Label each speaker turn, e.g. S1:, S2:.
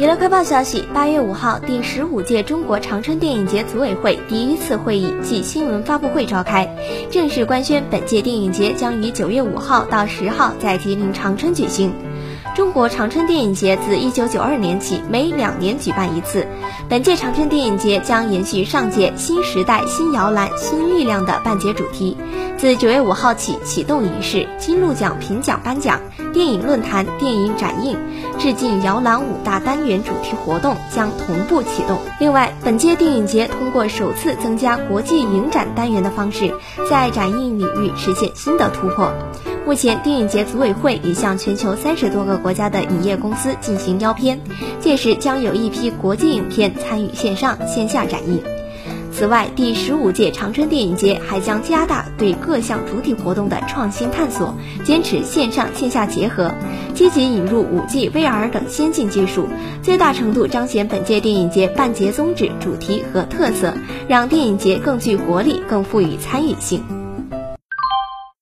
S1: 娱乐快报消息：八月五号，第十五届中国长春电影节组委会第一次会议暨新闻发布会召开，正式官宣本届电影节将于九月五号到十号在吉林长春举行。中国长春电影节自一九九二年起每两年举办一次，本届长春电影节将延续上届“新时代、新摇篮、新力量”的办节主题。自九月五号起，启动仪式、金鹿奖评奖颁奖、电影论坛、电影展映、致敬摇篮五大单元主题活动将同步启动。另外，本届电影节通过首次增加国际影展单元的方式，在展映领域实现新的突破。目前，电影节组委会已向全球三十多个国家的影业公司进行邀片，届时将有一批国际影片参与线上线下展映。此外，第十五届长春电影节还将加大对各项主体活动的创新探索，坚持线上线下结合，积极引入 5G、VR 等先进技术，最大程度彰显本届电影节办节宗旨、主题和特色，让电影节更具活力、更富于参与性。